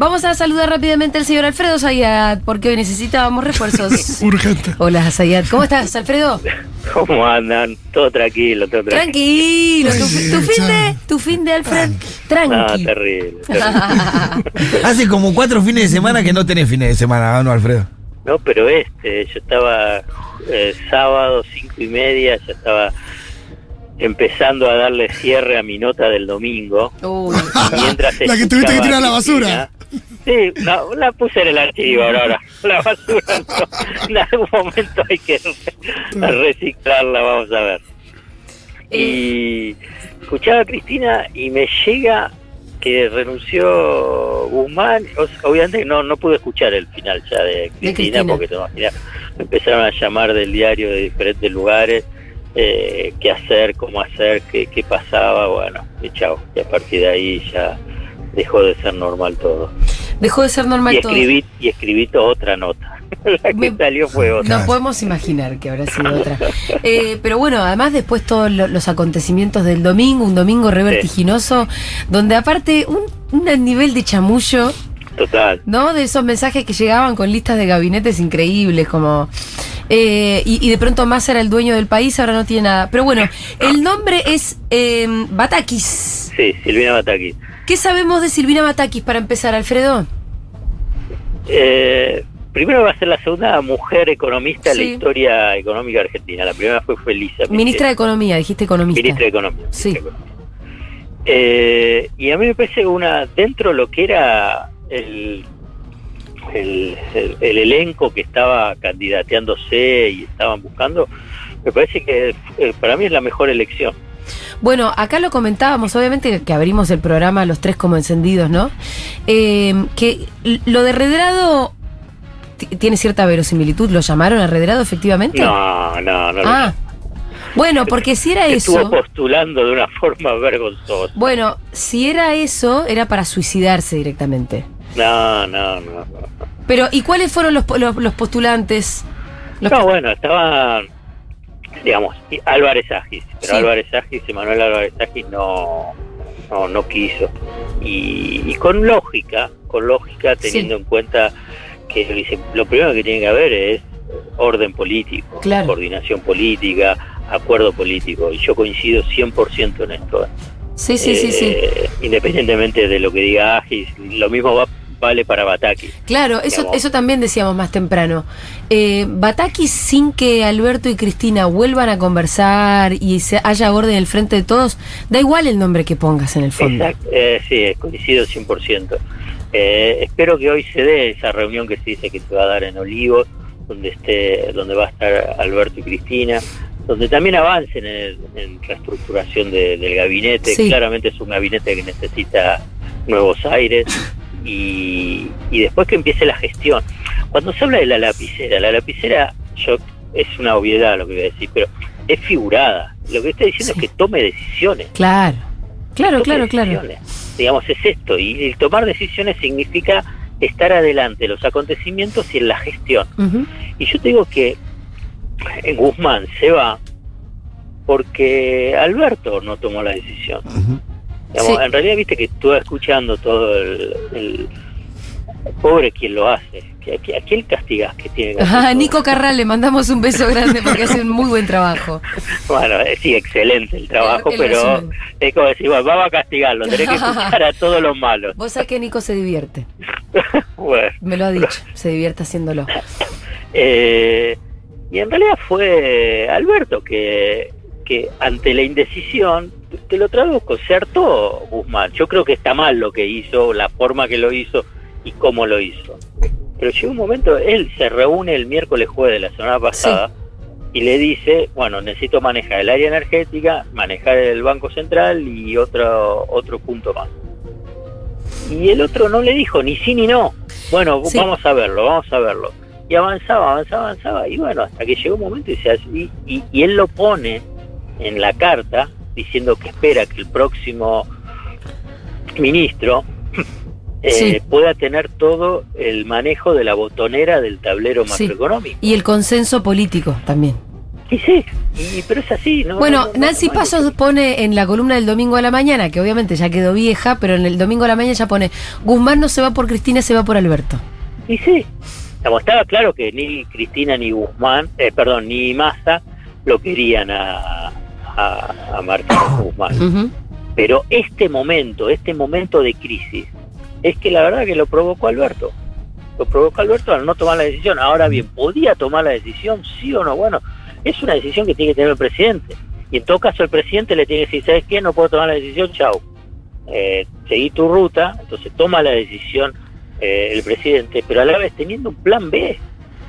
vamos a saludar rápidamente al señor Alfredo Zayat, porque hoy necesitábamos refuerzos. Urgente. Hola, Zayat. ¿Cómo estás, Alfredo? ¿Cómo andan? Todo tranquilo, todo tranquilo. Tranquilo. ¿Tu, Tranquilo, tu fin de, tu fin de Alfred? No, Tranqui. terrible. terrible. Hace como cuatro fines de semana que no tenés fines de semana, ¿no, Alfredo? No, pero este, yo estaba eh, sábado, cinco y media, ya estaba empezando a darle cierre a mi nota del domingo. Uy. Mientras La que tuviste que tirar a la Cristina- Sí, no, la puse en el archivo ahora. La basura no. En algún momento hay que re- reciclarla, vamos a ver. Y escuchaba a Cristina y me llega que renunció Guzmán. Obviamente no no pude escuchar el final ya de Cristina, Cristina. porque te imaginas, me empezaron a llamar del diario de diferentes lugares. Eh, qué hacer, cómo hacer, qué, qué pasaba, bueno, y chao. Y a partir de ahí ya dejó de ser normal todo. Dejó de ser normal Y todo. escribí, y escribí toda otra nota. La que Me- salió fue otra. No podemos imaginar que habrá sido otra. Eh, pero bueno, además después todos lo- los acontecimientos del domingo, un domingo re Sí. donde aparte un, un nivel de chamullo, Total. ¿no? De esos mensajes que llegaban con listas de gabinetes increíbles, como... eh, y, y de pronto más era el dueño del país, ahora no tiene nada. Pero bueno, el nombre es eh, Batakis. Sí, Silvina Bataki. ¿Qué sabemos de Silvina Batakis para empezar, Alfredo? Eh, primero va a ser la segunda mujer economista en Sí. la historia económica argentina. La primera fue Felisa. Ministra de Economía, dijiste economista. Ministra de Economía. Sí. Ministra de Economía. Eh, y a mí me parece una, dentro de lo que era el, el, el- el elenco que estaba candidateándose y estaban buscando, me parece que eh, para mí es la mejor elección. Bueno, acá lo comentábamos, obviamente que abrimos el programa los tres como encendidos, ¿no? Eh, que lo de Redrado ti- tiene cierta verosimilitud. ¿Lo llamaron a Redrado efectivamente? No, no, no. Ah, bueno, porque si era Estuvo eso. postulando de una forma vergonzosa. Bueno, si era eso, era para suicidarse directamente. No, no, no. no. Pero, ¿y cuáles fueron los, los, los postulantes? Los- No, bueno, estaban, digamos, Álvarez Agis, pero Sí. Álvarez Agis, Emanuel Álvarez Agis no, no, no quiso. Y, y con lógica, con lógica, teniendo en cuenta que lo, primero que tiene que haber es orden político, Claro. coordinación política, acuerdo político. Y yo coincido 100% en esto. Sí, sí, sí, sí. Eh, Independientemente de lo que diga Agis, lo mismo va, vale para Bataki. Claro, eso, digamos. eso también decíamos más temprano. Eh, Batakis, sin que Alberto y Cristina vuelvan a conversar y se haya orden en el frente de todos, da igual el nombre que pongas en el fondo. Exacto, eh, sí, coincido 100%. Eh, espero que hoy se dé esa reunión que se dice que se va a dar en Olivos, donde esté, donde va a estar Alberto y Cristina, donde también avancen en, en reestructuración de- del gabinete. Sí. Claramente es un gabinete que necesita nuevos aires y, y después que empiece la gestión. Cuando se habla de la lapicera, la lapicera yo es una obviedad lo que voy a decir, pero es figurada. Lo que está diciendo Sí. es que tome decisiones. Claro, claro, Tome claro, claro. decisiones. Digamos, es esto. Y el tomar decisiones significa estar adelante de los acontecimientos y en la gestión. Y yo te digo que en Guzmán se va porque Alberto no tomó la decisión. Digamos, Sí. En realidad, viste que estuve escuchando todo el, el- pobre quien lo hace. ¿A quién castigas que tiene que hacer Ajá? Nico Carral, le mandamos un beso grande porque hace un muy buen trabajo. Bueno, eh, sí, excelente el trabajo, El- el pero resumen. es como decir, bueno, vamos a castigarlo, tenés que escuchar a todos los malos. Vos sabés que Nico se divierte. Bueno, Me lo ha dicho, se divierte haciéndolo. Eh, y en realidad fue Alberto que, que ante la indecisión, te lo traduzco, se hartó Guzmán. Yo creo que está mal lo que hizo, la forma que lo hizo y cómo lo hizo. Pero llegó un momento, él se reúne el miércoles jueves de la semana pasada y le dice, bueno, necesito manejar el área energética, manejar el Banco Central y otro, otro punto más. Y el otro no le dijo ni sí ni no. Bueno, Sí. vamos a verlo, vamos a verlo. Y avanzaba, avanzaba, avanzaba. Y bueno, hasta que llegó un momento y, se hace- y, y- y él lo pone en la carta diciendo que espera que el próximo ministro eh, Sí. pueda tener todo el manejo de la botonera del tablero Sí. macroeconómico. Y el consenso político también. Y sí, y- pero es así, ¿no? Bueno, No, no, Nancy Pasos pone en la columna del domingo a la mañana, que obviamente ya quedó vieja, pero en el domingo a la mañana ya pone, Guzmán no se va por Cristina, se va por Alberto. Y sí, Digamos, estaba claro que ni Cristina ni Guzmán, eh, perdón, ni Massa lo querían a, a, a Martín Guzmán. Pero este momento, este momento de crisis, es que la verdad que lo provocó Alberto. Lo provocó Alberto al no tomar la decisión. Ahora bien, ¿podía tomar la decisión? Sí o no. Bueno, es una decisión que tiene que tener el presidente. Y en todo caso el presidente le tiene que decir, ¿sabes qué? No puedo tomar la decisión, chau. Eh, seguí tu ruta, entonces toma la decisión eh, el presidente, pero a la vez teniendo un plan B.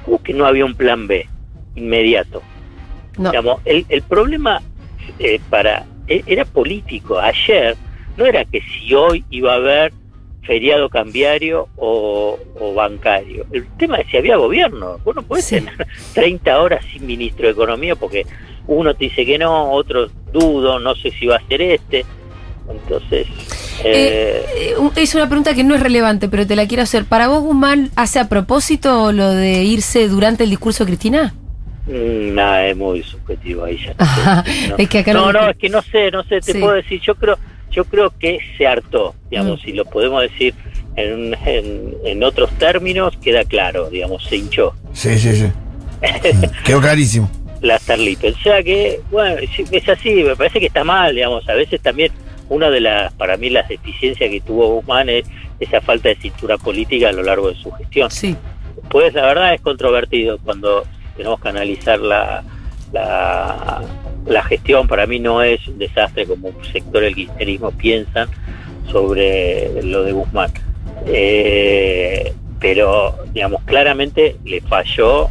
¿Cómo que no había un plan B inmediato? No. Digamos, el, el problema eh, para e- era político. Ayer no era que si hoy iba a haber feriado cambiario o, o bancario. El tema es si había gobierno. Vos no podés Sí. tener 30 horas sin ministro de Economía porque uno te dice que no, otro dudo, no sé si va a ser este. Entonces, eh, Eh, un- es una pregunta que no es relevante, pero te la quiero hacer. ¿Para vos, Guzmán, hace a propósito lo de irse durante el discurso de Cristina? Mm, nada, es muy subjetivo ahí ya. no sé, no. es que acá no, es que no sé, no sé, te Sí. puedo decir, yo creo, yo creo que se hartó, digamos, Mm. si lo podemos decir en, en, en otros términos, queda claro, digamos, se hinchó Sí, sí, sí. Quedó clarísimo. la Starlip. O sea que, bueno, es así, me parece que está mal, digamos, a veces también una de las, para mí, las deficiencias que tuvo Guzmán es esa falta de cintura política a lo largo de su gestión. Sí. Pues la verdad es controvertido cuando tenemos que analizar la, la, la gestión. Para mí no es un desastre como un sector del kirchnerismo piensan sobre lo de Guzmán. Eh, pero, digamos, claramente le falló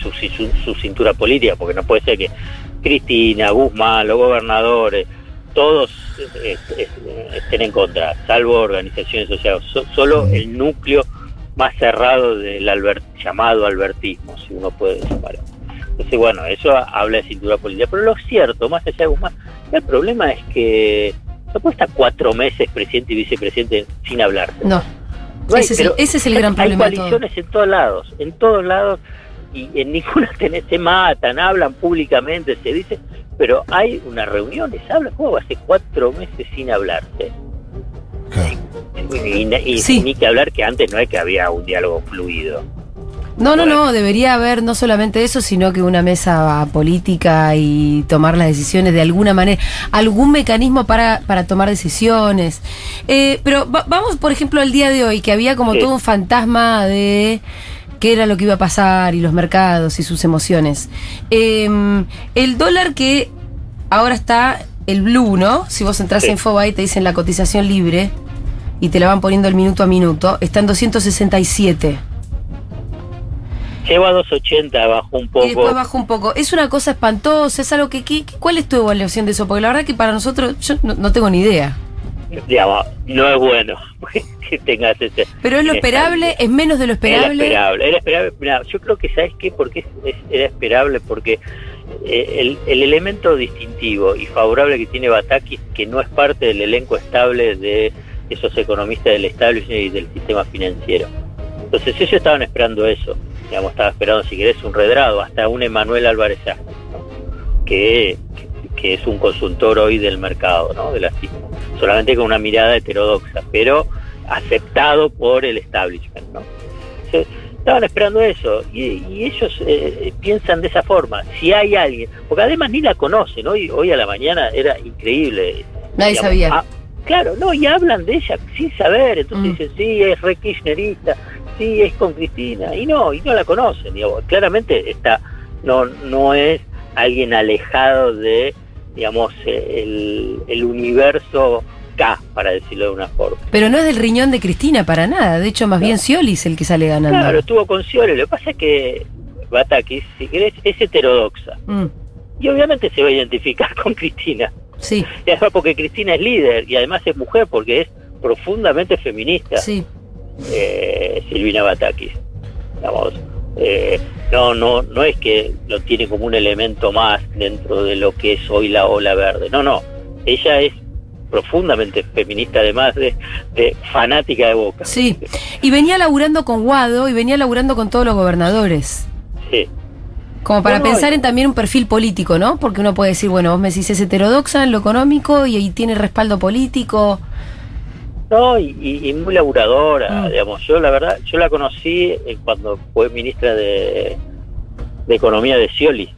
su, su, su cintura política, porque no puede ser que Cristina, Guzmán, los gobernadores, todos eh, eh, estén en contra, salvo organizaciones sociales. So- solo el núcleo más cerrado del albert- llamado albertismo, si uno puede llamarlo. Entonces, bueno, eso habla de cintura política. Pero lo cierto, más allá de Guzmán, el problema es que no puede estar cuatro meses presidente y vicepresidente sin hablarse. No. No hay- ese, es el, pero ese es el gran hay problema todo. coaliciones en todos lados, en todos lados, y en ninguna tenés, se matan, hablan públicamente, se dice, pero hay unas reuniones, hablan, ¿cómo hace cuatro meses sin hablarse? Y, y- Sí. ni que hablar que antes no es que había un diálogo fluido. No, no, no, debería haber no solamente eso, sino que una mesa política y tomar las decisiones de alguna manera, algún mecanismo para, para tomar decisiones. Eh, pero va- vamos, por ejemplo, al día de hoy, que había como Sí. todo un fantasma de qué era lo que iba a pasar y los mercados y sus emociones. Eh, el dólar que ahora está el blue, ¿no? Si vos entras Sí. en Fobae te dicen la cotización libre y te la van poniendo el minuto a minuto, está en 267. Lleva a 280, bajó un Y después poco. bajó un poco. Es una cosa espantosa, es algo que, que- ¿Cuál es tu evaluación de eso? Porque la verdad que para nosotros, yo no, no tengo ni idea. Digamos, no es bueno que tengas ese. Pero es lo esperable, es menos de lo Era esperable. esperable, era esperable. Mirá, yo creo que, ¿sabes qué? Porque era esperable, porque eh, el, el elemento distintivo y favorable que tiene Batakis, que no es parte del elenco estable de esos economistas del establishment y del sistema financiero. Entonces ellos estaban esperando eso, digamos, estaba esperando, si querés, un redrado, hasta un Emanuel Álvarez que, que es un consultor hoy del mercado, ¿no? de la solamente con una mirada heterodoxa, pero aceptado por el establishment. ¿no? Entonces, estaban esperando eso y, y ellos eh, piensan de esa forma. Si hay alguien, porque además ni la conocen, hoy, hoy a la mañana era increíble. Nadie digamos, sabía. ah, claro, no, y hablan de ella sin saber, entonces Mm. dicen, sí, es re kirchnerista, sí, es con Cristina, y no, y no la conocen, digamos, claramente está, no, no es alguien alejado de, digamos, el, el universo K, para decirlo de una forma. Pero no es del riñón de Cristina para nada. De hecho, más No. bien Scioli es el que sale ganando. Claro, estuvo con Scioli, lo que pasa es que Batakis, si querés, es heterodoxa, Mm, y obviamente se va a identificar con Cristina, sí, y además porque Cristina es líder, y además es mujer, porque es profundamente feminista. sí. eh, Silvina Batakis. Digamos, eh, no, no, no es que lo tiene como un elemento más dentro de lo que es hoy la ola verde. No, no. Ella es profundamente feminista, además de, de fanática de Boca. Sí. Y venía laburando con Guado y venía laburando con todos los gobernadores. Sí. Como para No, no, pensar en también un perfil político, ¿no? Porque uno puede decir, bueno, vos me decís es heterodoxa en lo económico y ahí tiene respaldo político. No, y, y- y muy laburadora, Mm. digamos. Yo la verdad, yo la conocí eh, cuando fue ministra de, de Economía de Scioli.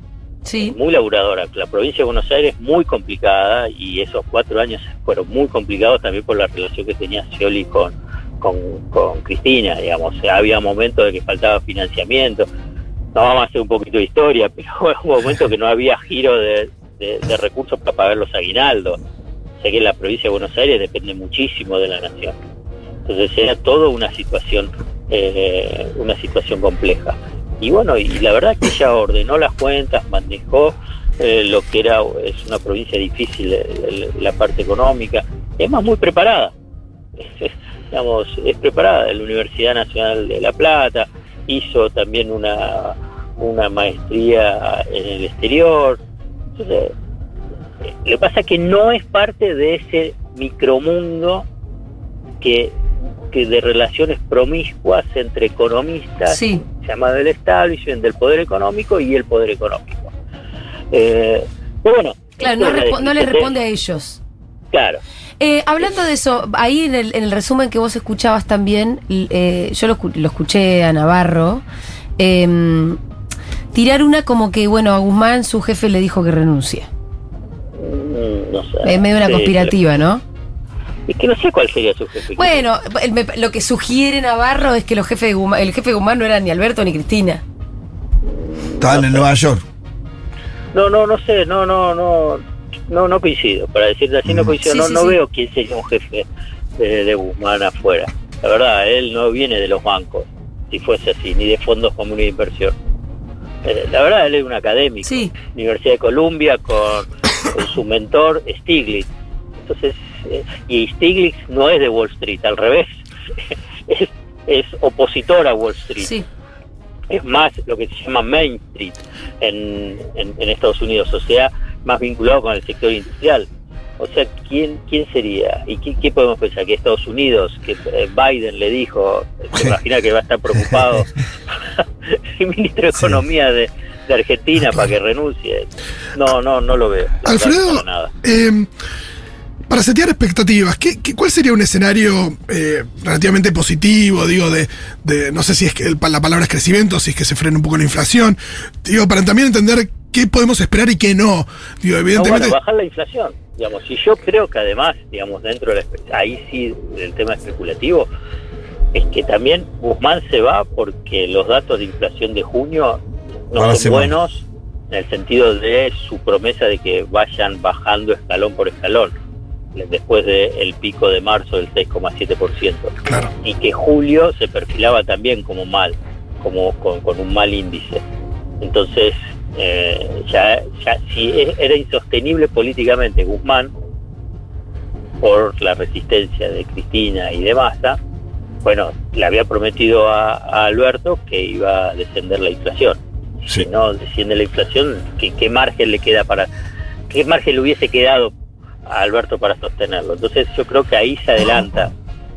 Sí. Muy laburadora. La provincia de Buenos Aires es muy complicada y esos cuatro años fueron muy complicados también por la relación que tenía Scioli con, con, con Cristina, digamos. O sea, había momentos de que faltaba financiamiento. No vamos a hacer un poquito de historia, pero hubo momentos que no había giro de, de- recursos para pagar los aguinaldos. O que la provincia de Buenos Aires depende muchísimo de la nación. Entonces era todo una situación, eh, una situación compleja. Y bueno, y la verdad que ella ordenó las cuentas, manejó eh, lo que era, es una provincia difícil, eh, la parte económica, y además muy preparada. digamos, es preparada la Universidad Nacional de La Plata, hizo también una, una maestría en el exterior. Entonces, lo que pasa es que no es parte de ese micromundo que, que de relaciones promiscuas entre economistas Sí. llamado el establishment del poder económico y el poder económico. Eh, pero bueno, Claro, no, respo- no le una responde a ellos. Claro. Eh, hablando de eso, ahí en el, en el resumen que vos escuchabas también, eh, yo lo, lo escuché a Navarro, em, tirar una como que, bueno, a Guzmán su jefe le dijo que renuncie. Mm, No sé. Es medio una Sí, conspirativa, ¿no? Es que no sé cuál sería su jefe. Bueno, el- me- lo que sugiere Navarro es que los jefes de Guzmán, el jefe de Guzmán no era ni Alberto ni Cristina. Estaban en Nueva York. No, no, no sé, no, no, no, no, no coincido. Para decirte así, no Mm. coincido. Sí, no, sí, no sí. veo quién sería un jefe de, de Guzmán afuera. La verdad, él no viene de los bancos, si fuese así, ni de fondos comunes de inversión. Eh, la verdad, él es un académico. Sí. Universidad de Columbia con, con su mentor Stiglitz. Entonces, eh, y Stiglitz no es de Wall Street, al revés. es, es opositor a Wall Street Sí. es más lo que se llama Main Street en, en- en Estados Unidos, o sea, más vinculado con el sector industrial. O sea, ¿quién, quién sería? ¿Y qué, qué podemos pensar? Que Estados Unidos, que eh, Biden le dijo, se imagina que va a estar preocupado el ministro de Sí. Economía de, de Argentina para que renuncie. No, no, no lo veo. Alfredo, para nada. eh, para setear expectativas, ¿qué, qué- cuál sería un escenario eh, relativamente positivo? Digo, de, de- no sé si es que el- la palabra es crecimiento, si es que se frena un poco la inflación. Digo, para también entender qué podemos esperar y qué no. Digo, No, evidentemente. bueno, bajar la inflación. Digamos, y yo creo que además, digamos, dentro de la, ahí sí, del tema especulativo, es que también Guzmán se va porque los datos de inflación de junio no son buenos en el sentido de su promesa de que vayan bajando escalón por escalón después del pico de marzo del 6,7% Claro. y que julio se perfilaba también como mal, como con, con un mal índice. Entonces, eh, ya, ya si era insostenible políticamente Guzmán por la resistencia de Cristina y de Massa, bueno, le había prometido a, a Alberto que iba a descender la inflación. Sí. Si no desciende la inflación, ¿qué, qué margen le queda para, qué margen le hubiese quedado a Alberto para sostenerlo? Entonces yo creo que ahí se adelanta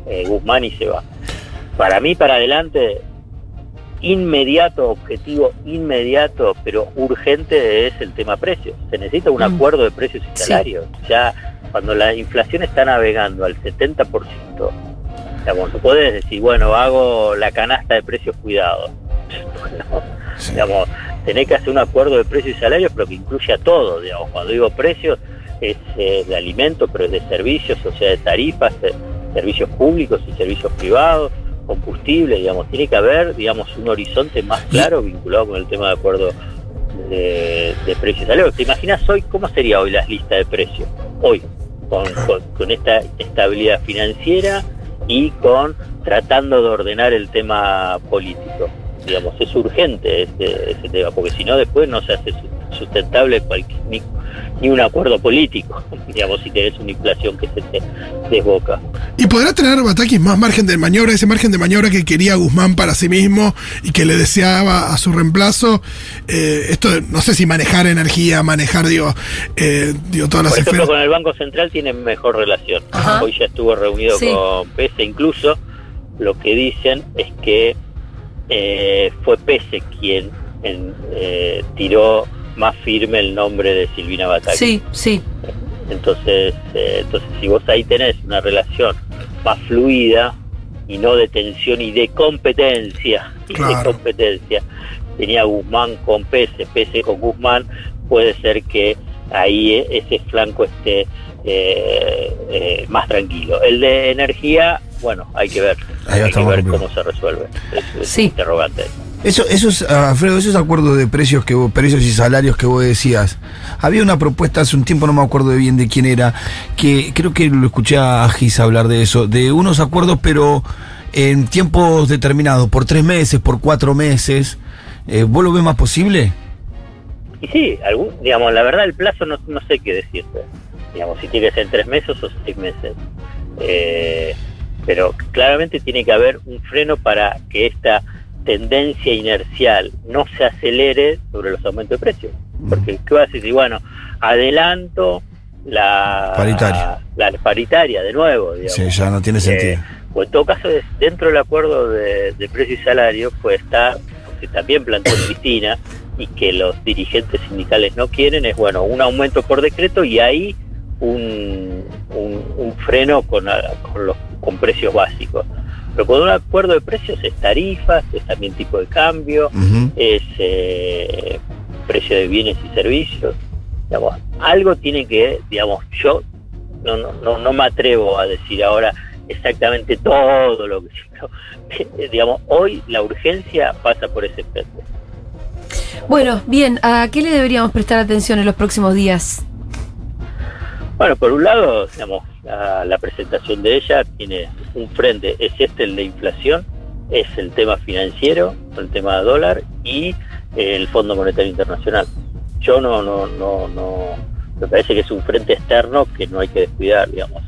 eh, Guzmán y se va. Para mí, para adelante, inmediato, objetivo inmediato, pero urgente es el tema precios. Se necesita un Mm. acuerdo de precios y Sí. salarios. Ya cuando la inflación está navegando al 70%, digamos, no podés decir, bueno, hago la canasta de precios cuidados. Sí. digamos, tenés que hacer un acuerdo de precios y salarios, pero que incluya todo, digamos, cuando digo precios es eh, de alimentos, pero es de servicios, o sea, de tarifas, de servicios públicos y servicios privados, combustible, digamos, tiene que haber, digamos, un horizonte más claro vinculado con el tema de acuerdo de, de precios. ¿Te imaginas hoy cómo sería hoy la lista de precios? Hoy, con, con, con esta estabilidad financiera y con tratando de ordenar el tema político digamos, es urgente ese, ese tema, porque si no después no se hace su- sustentable cualquier, ni, un acuerdo político, digamos, si tenés una inflación que se te desboca. ¿Y podrá tener Batakis más margen de maniobra, ese margen de maniobra que quería Guzmán para sí mismo y que le deseaba a su reemplazo? Eh, esto, de- no sé si manejar energía, manejar, digo, eh, digo todas las Por ejemplo, esferas. con el Banco Central tienen mejor relación. Ajá. Hoy ya estuvo reunido Sí. con PESE, incluso lo que dicen es que eh, fue PESE quien en- eh, tiró más firme el nombre de Silvina Bataglia. Sí, sí. Entonces, eh, entonces si vos ahí tenés una relación más fluida y no de tensión y de competencia, y de competencia, tenía Guzmán con Pese, Pese con Guzmán, puede ser que ahí eh, ese flanco esté eh, eh, más tranquilo. El de energía, bueno, hay que ver, Ahí hay que ver complicado. cómo se resuelve. Es, es Sí. interrogante. Eso, esos, Alfredo, esos acuerdos de precios que vos- precios y salarios que vos decías, había una propuesta hace un tiempo, no me acuerdo bien de quién era, que creo que lo escuché a Gis hablar de eso, de unos acuerdos pero en tiempos determinados, por tres meses, por cuatro meses. Eh, ¿Vos lo ves más posible? Y sí, digamos, la verdad el plazo no, no sé qué decirte. Digamos, si tiene que ser tres meses o seis meses. Eh, pero claramente tiene que haber un freno para que esta tendencia inercial no se acelere sobre los aumentos de precios. Porque, ¿qué vas a decir? Bueno, adelanto la Paritaria. la paritaria de nuevo. Digamos. Sí, ya no tiene sentido. Eh, o en todo caso, dentro del acuerdo de, de precio y salario, pues está, que también planteó Cristina, y que los dirigentes sindicales no quieren, es bueno, un aumento por decreto y ahí un, un, un freno con, con, los, con precios básicos. Pero con un acuerdo de precios es tarifas, es también tipo de cambio, es eh, precio de bienes y servicios. Digamos, algo tiene que, digamos, yo no, no, no, no me atrevo a decir ahora exactamente todo lo que no, digamos, hoy la urgencia pasa por ese frente. Bueno, bien, ¿a qué le deberíamos prestar atención en los próximos días? Bueno, por un lado, digamos, la, la presentación de ella tiene un frente, es este el de inflación, es el tema financiero, el tema de dólar y eh, el Fondo Monetario Internacional. Yo no, no, no, no, me parece que es un frente externo que no hay que descuidar, digamos.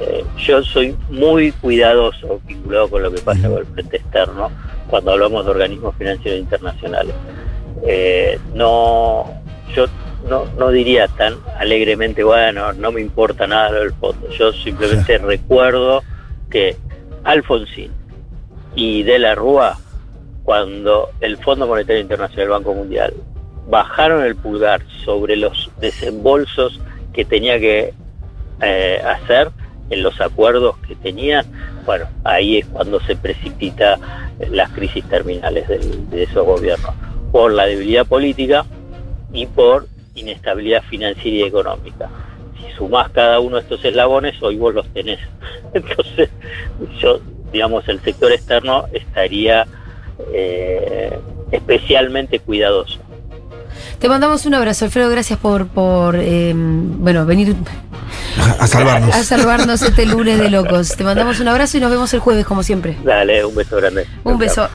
Eh, yo soy muy cuidadoso vinculado con lo que pasa con el frente externo cuando hablamos de organismos financieros internacionales. Eh, no, yo no, no diría tan alegremente, bueno, no me importa nada lo del fondo. Yo simplemente recuerdo que Alfonsín y De la Rúa, cuando el Fondo Monetario Internacional el Banco Mundial bajaron el pulgar sobre los desembolsos que tenía que eh, hacer en los acuerdos que tenían, bueno, ahí es cuando se precipita las crisis terminales del- de esos gobiernos, por la debilidad política y por inestabilidad financiera y económica. Si sumás cada uno de estos eslabones, hoy vos los tenés. Entonces, yo, digamos, el sector externo estaría eh, especialmente cuidadoso. Te mandamos un abrazo, Alfredo, gracias por, por eh, bueno, venir A salvarnos. a salvarnos este lunes de locos. Te mandamos un abrazo y nos vemos el jueves, como siempre. Dale, un beso grande. Un beso.